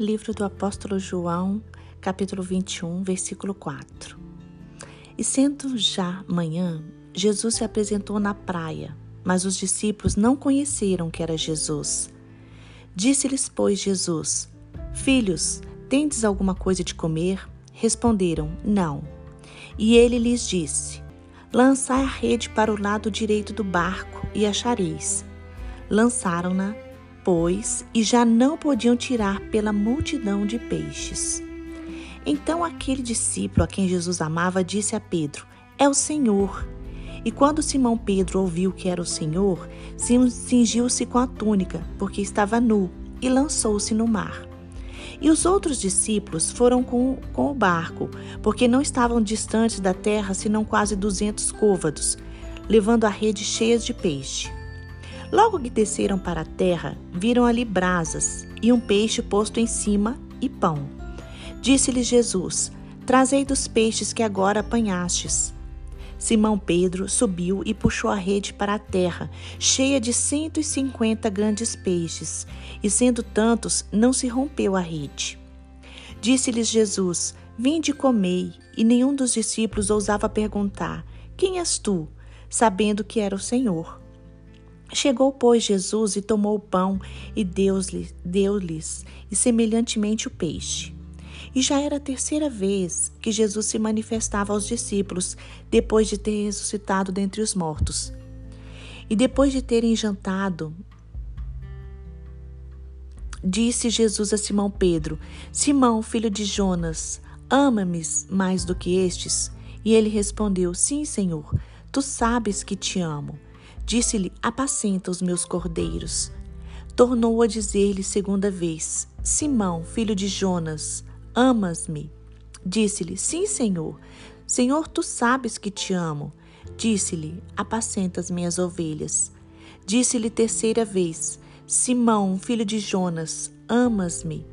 Livro do Apóstolo João, capítulo 21, versículo 4. E sendo já manhã, Jesus se apresentou na praia, mas os discípulos não conheceram que era Jesus. Disse-lhes, pois, Jesus: Filhos, tendes alguma coisa de comer? Responderam: Não. E ele lhes disse: Lançai a rede para o lado direito do barco e achareis. Lançaram-na pois, e já não podiam tirar pela multidão de peixes. Então aquele discípulo a quem Jesus amava disse a Pedro: É o Senhor. E quando Simão Pedro ouviu que era o Senhor, cingiu-se com a túnica, porque estava nu, e lançou-se no mar. E os outros discípulos foram com, com o barco, porque não estavam distantes da terra senão quase duzentos côvados, levando a rede cheia de peixe. Logo que desceram para a terra, viram ali brasas e um peixe posto em cima e pão. Disse-lhes Jesus: Trazei dos peixes que agora apanhastes. Simão Pedro subiu e puxou a rede para a terra, cheia de cento e cinquenta grandes peixes, e sendo tantos, não se rompeu a rede. Disse-lhes Jesus: Vinde e comei, e nenhum dos discípulos ousava perguntar: Quem és tu? sabendo que era o Senhor. Chegou, pois, Jesus e tomou o pão e deu-lhes, deu e semelhantemente o peixe. E já era a terceira vez que Jesus se manifestava aos discípulos, depois de ter ressuscitado dentre os mortos. E depois de terem jantado, disse Jesus a Simão Pedro: Simão, filho de Jonas, ama-me mais do que estes? E ele respondeu: Sim, Senhor, tu sabes que te amo. Disse-lhe: Apacenta os meus cordeiros. Tornou a dizer-lhe segunda vez: Simão, filho de Jonas, amas-me? Disse-lhe: Sim, Senhor. Senhor, tu sabes que te amo. Disse-lhe: Apacenta as minhas ovelhas. Disse-lhe terceira vez: Simão, filho de Jonas, amas-me?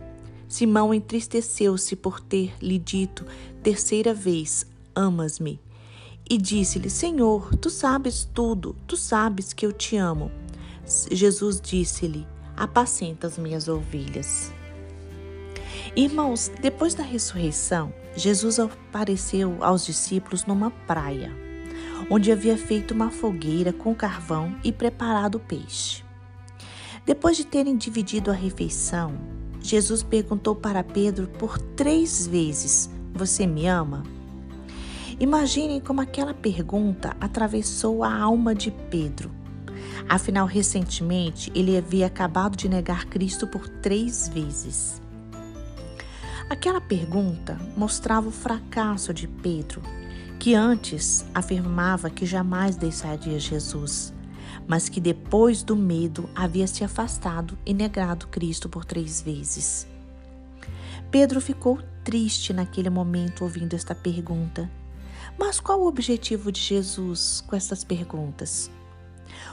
Simão entristeceu-se por ter lhe dito terceira vez: Amas-me? E disse-lhe: Senhor, tu sabes tudo, tu sabes que eu te amo. Jesus disse-lhe: Apacenta as minhas ovelhas. Irmãos, depois da ressurreição, Jesus apareceu aos discípulos numa praia, onde havia feito uma fogueira com carvão e preparado peixe. Depois de terem dividido a refeição, Jesus perguntou para Pedro por três vezes: Você me ama? Imaginem como aquela pergunta atravessou a alma de Pedro. Afinal, recentemente ele havia acabado de negar Cristo por três vezes. Aquela pergunta mostrava o fracasso de Pedro, que antes afirmava que jamais deixaria Jesus, mas que depois do medo havia se afastado e negado Cristo por três vezes. Pedro ficou triste naquele momento ouvindo esta pergunta mas qual o objetivo de Jesus com essas perguntas?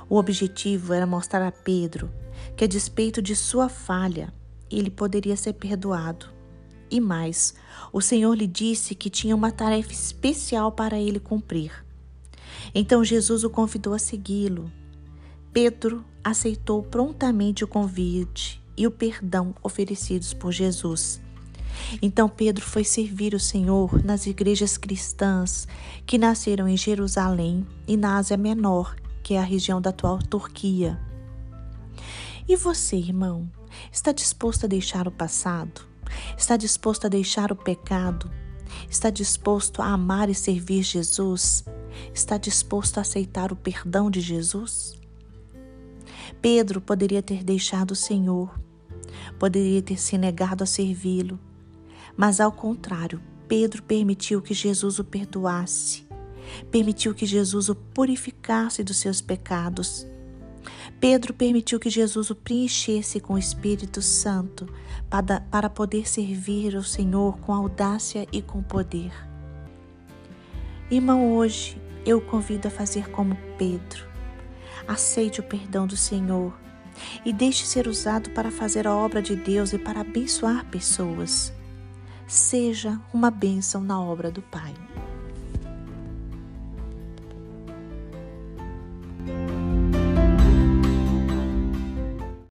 O objetivo era mostrar a Pedro que, a despeito de sua falha, ele poderia ser perdoado. E mais, o Senhor lhe disse que tinha uma tarefa especial para ele cumprir. Então Jesus o convidou a segui-lo. Pedro aceitou prontamente o convite e o perdão oferecidos por Jesus. Então Pedro foi servir o Senhor nas igrejas cristãs que nasceram em Jerusalém e na Ásia Menor, que é a região da atual Turquia. E você, irmão, está disposto a deixar o passado? Está disposto a deixar o pecado? Está disposto a amar e servir Jesus? Está disposto a aceitar o perdão de Jesus? Pedro poderia ter deixado o Senhor, poderia ter se negado a servi-lo, mas ao contrário, Pedro permitiu que Jesus o perdoasse, permitiu que Jesus o purificasse dos seus pecados. Pedro permitiu que Jesus o preenchesse com o Espírito Santo para, para poder servir ao Senhor com audácia e com poder. Irmão, hoje eu o convido a fazer como Pedro. Aceite o perdão do Senhor e deixe ser usado para fazer a obra de Deus e para abençoar pessoas seja uma bênção na obra do Pai.